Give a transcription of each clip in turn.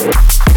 Thank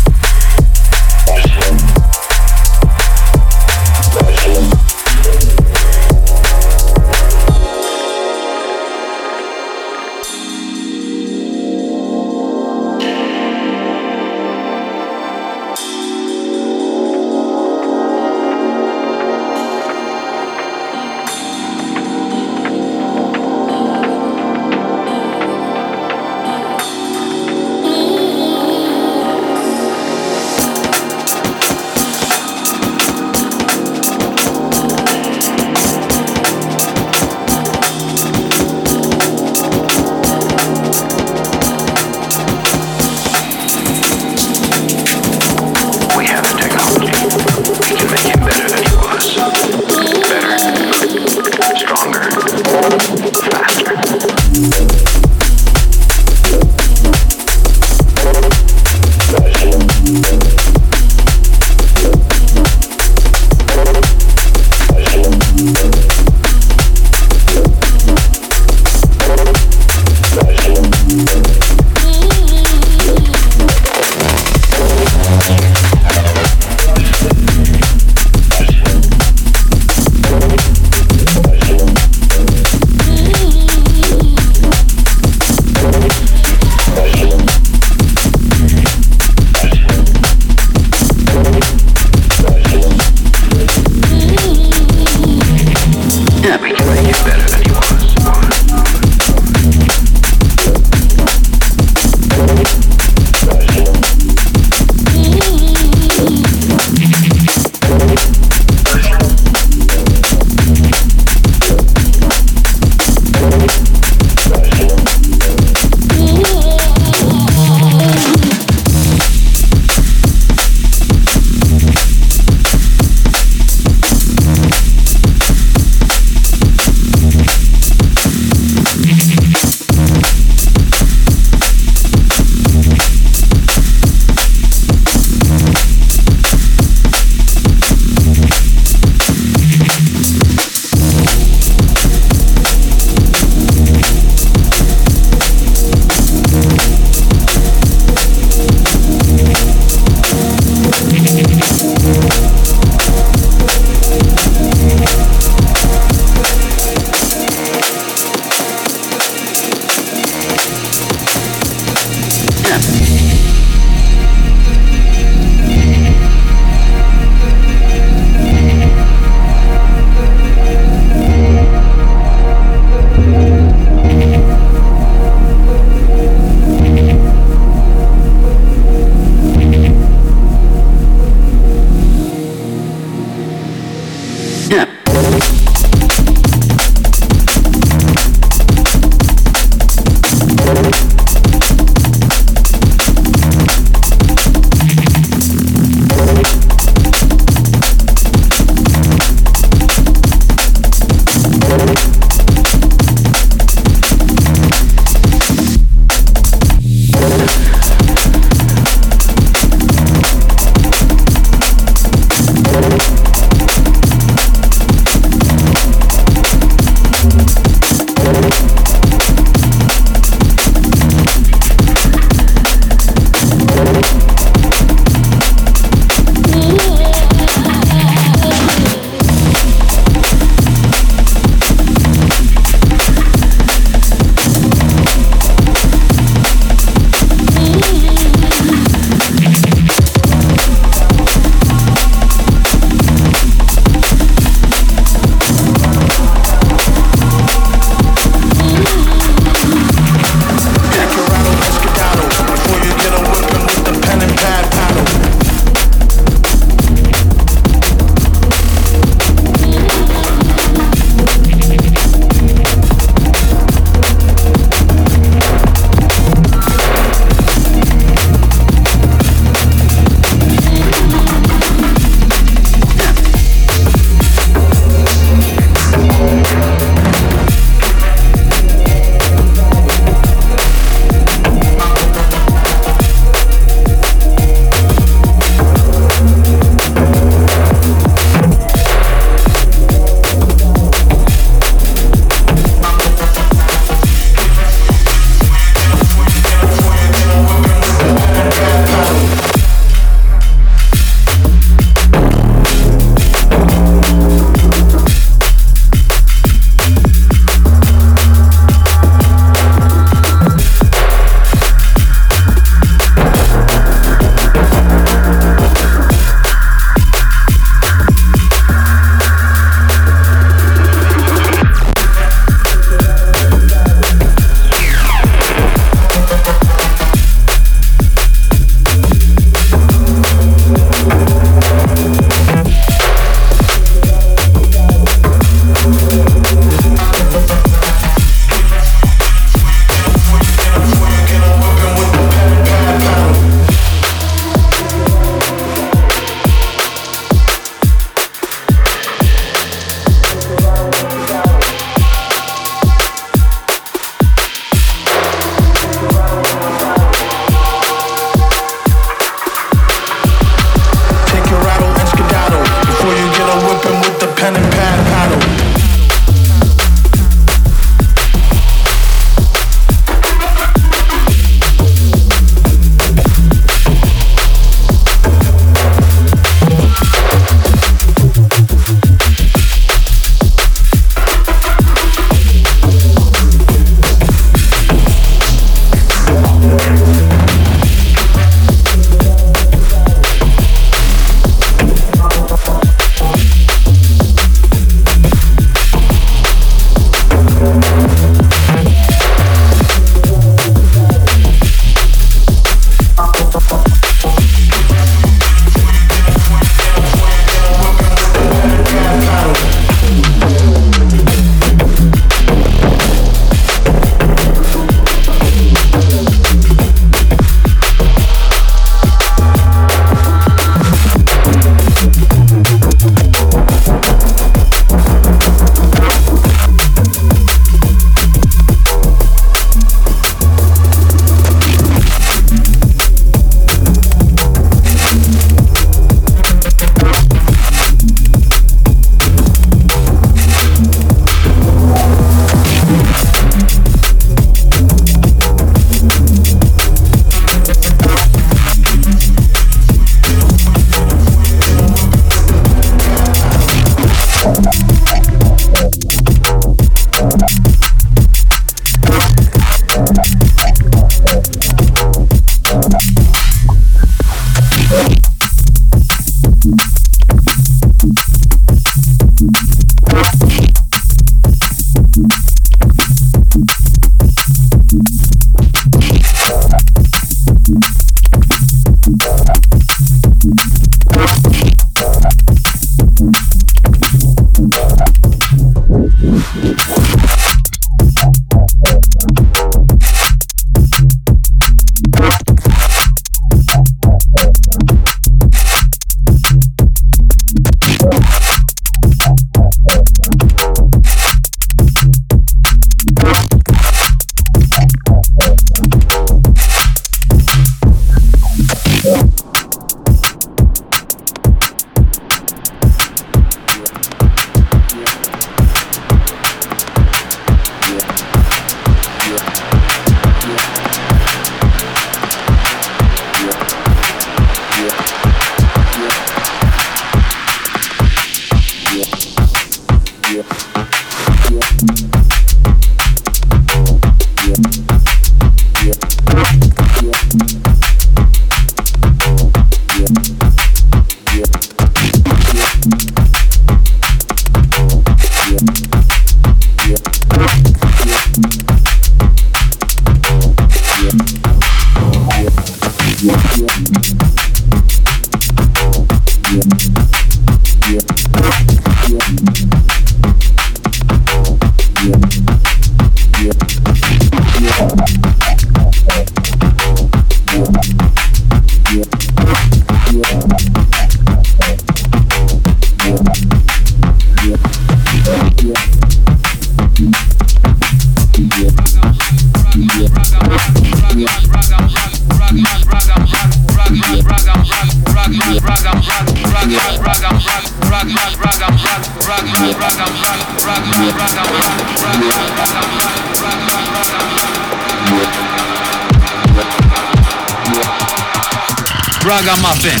Ragamuffin.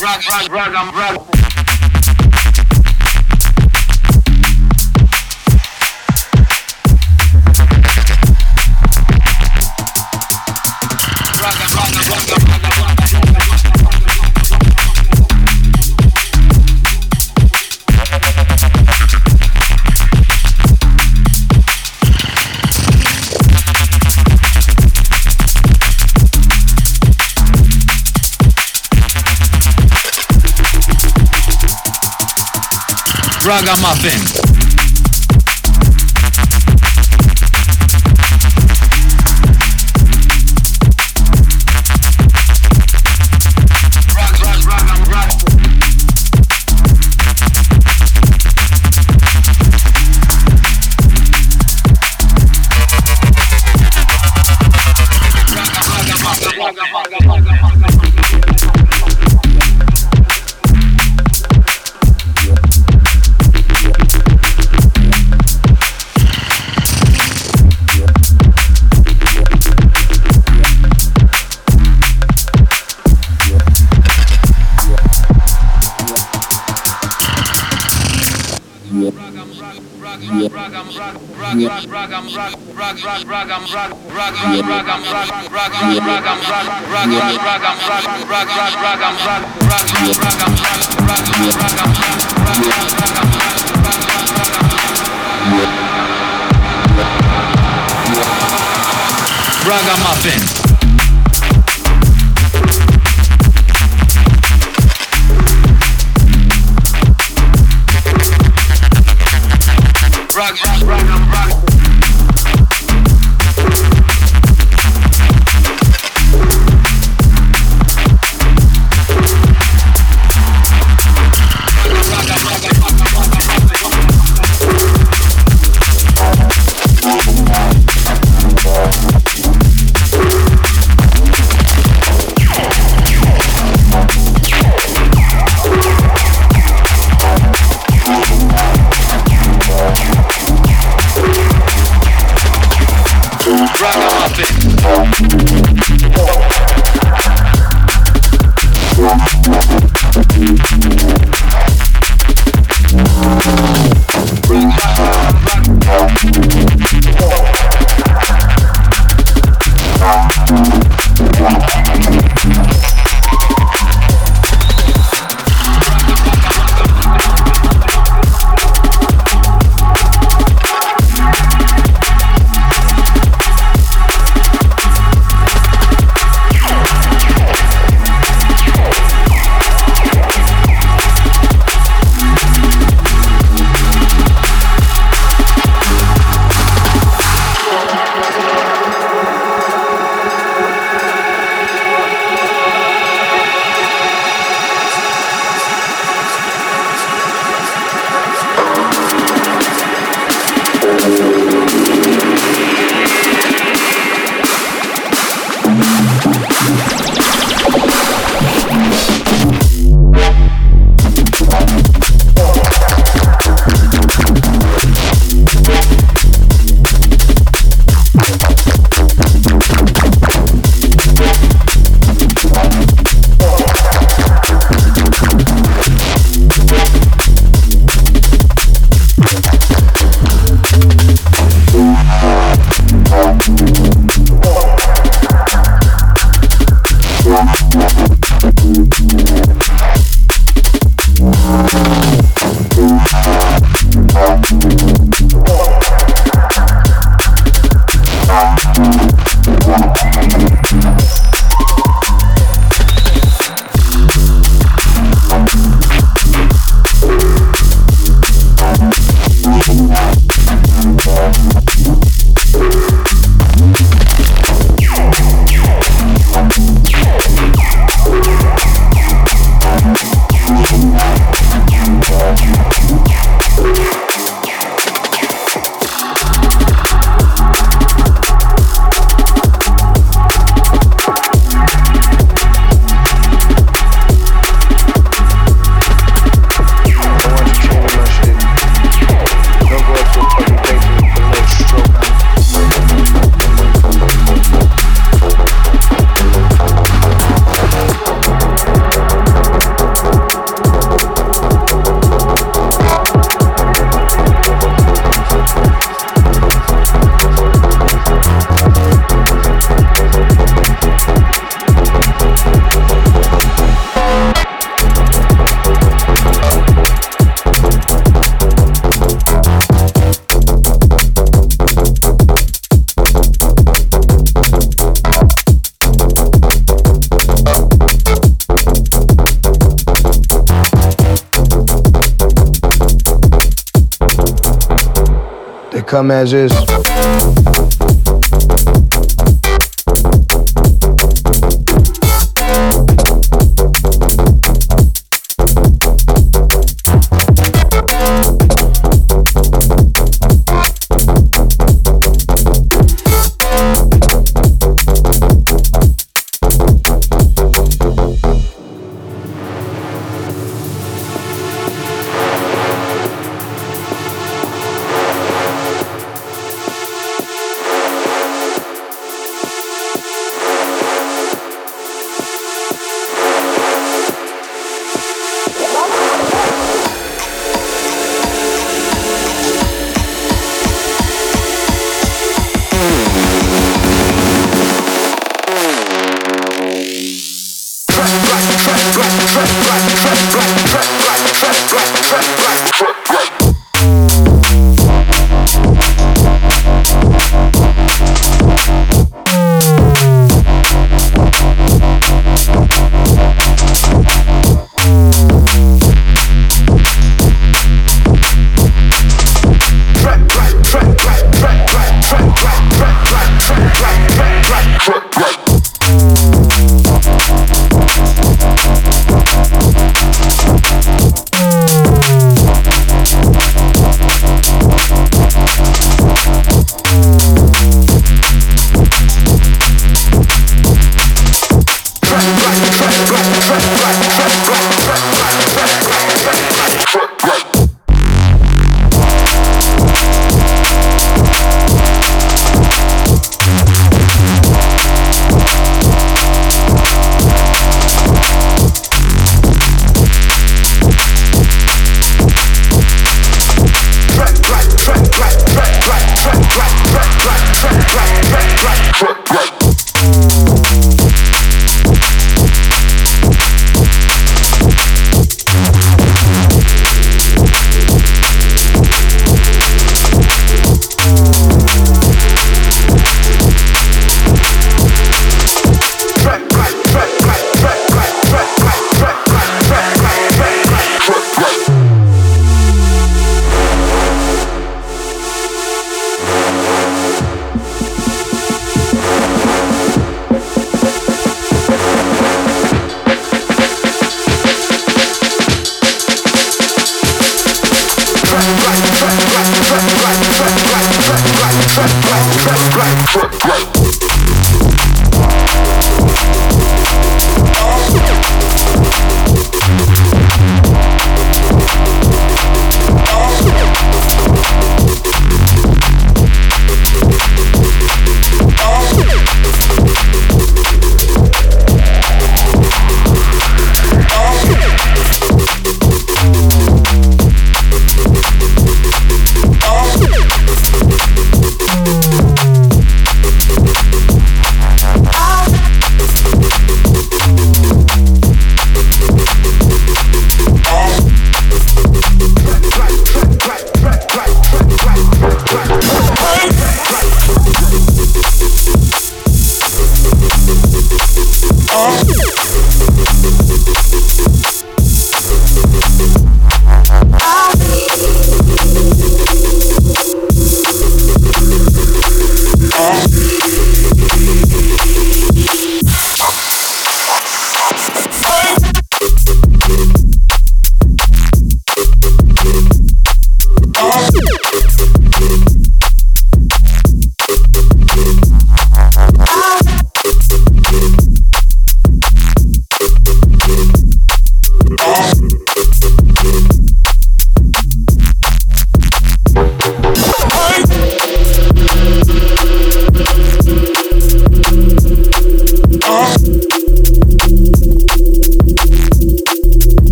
Rag, rag, rag, rag. Ragamuffin. Ragamuffin. Come as is.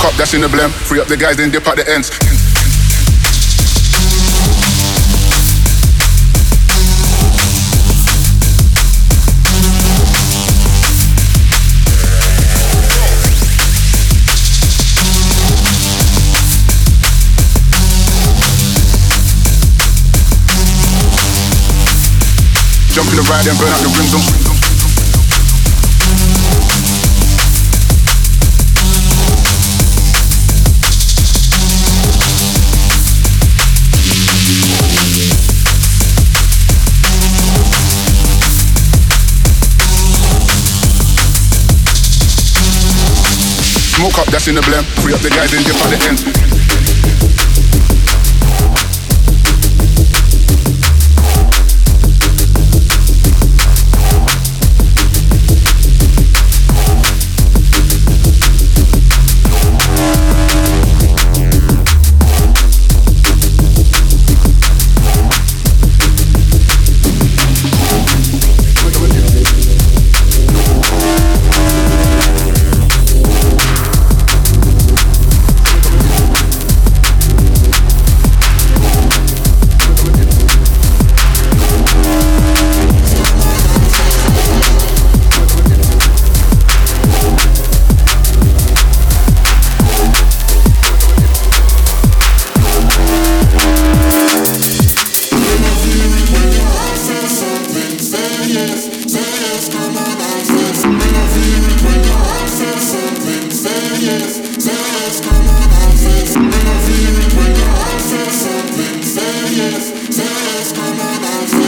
Smoke up, that's in the blem. Free up the guys, then dip at the ends. Jump in the ride and burn out the rims Smoke up, that's in the blem. Free up the guys and dip at the ends. Say yes, say yes, come on out.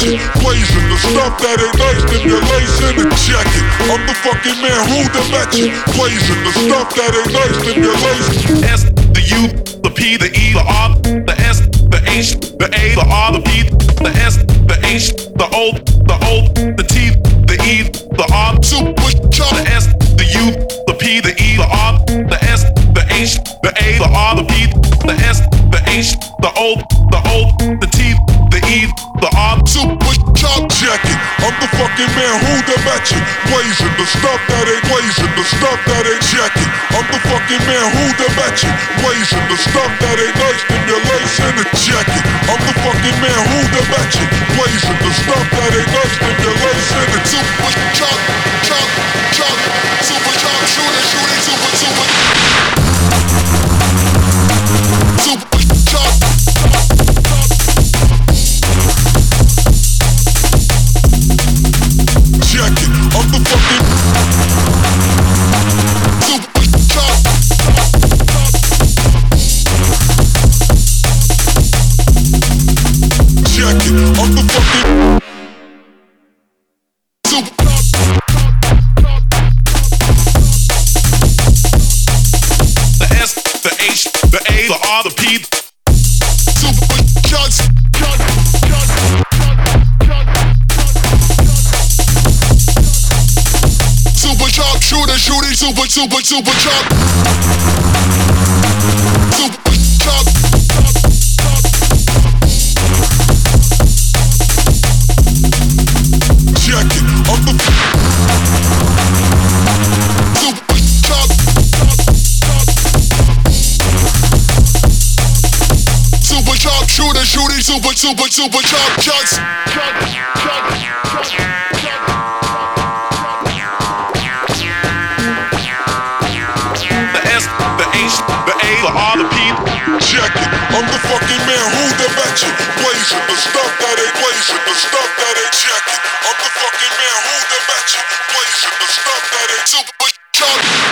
ratchet. Blazing the stuff that ain't nice, then you lace in a jacket. I'm the fucking man who the ratchet. Blazing the stuff that ain't nice, then you're lace. S, the U, the P, the E, the R, the S, the H, the A, the R, the P, the S, the H, the O, the O, the T, the E, the R, super chop. The S, the U, the P, the E, the R, the S, the H, the A, the R, the P, the S, the H, the O, the O, the T, the E the odd super job jacket. I'm the fucking man who the matching, blazing the stuff that ain't blazing, the stuff that ain't jacket. I'm the fucking man who the matching, blazing the stuff that ain't nice in your lace and a jacket. I'm the fucking man who the matching, blazing the stuff that ain't nice in your lace and a super super, super chop, Super truck. Check it. I'm. Super truck. Super chop, Shooter, shooting, super, super, super truck. Chucks. stuff that ain't blazing, the stuff that ain't checking. I'm the fucking man, who the magic? Blazing, the stuff that ain't super.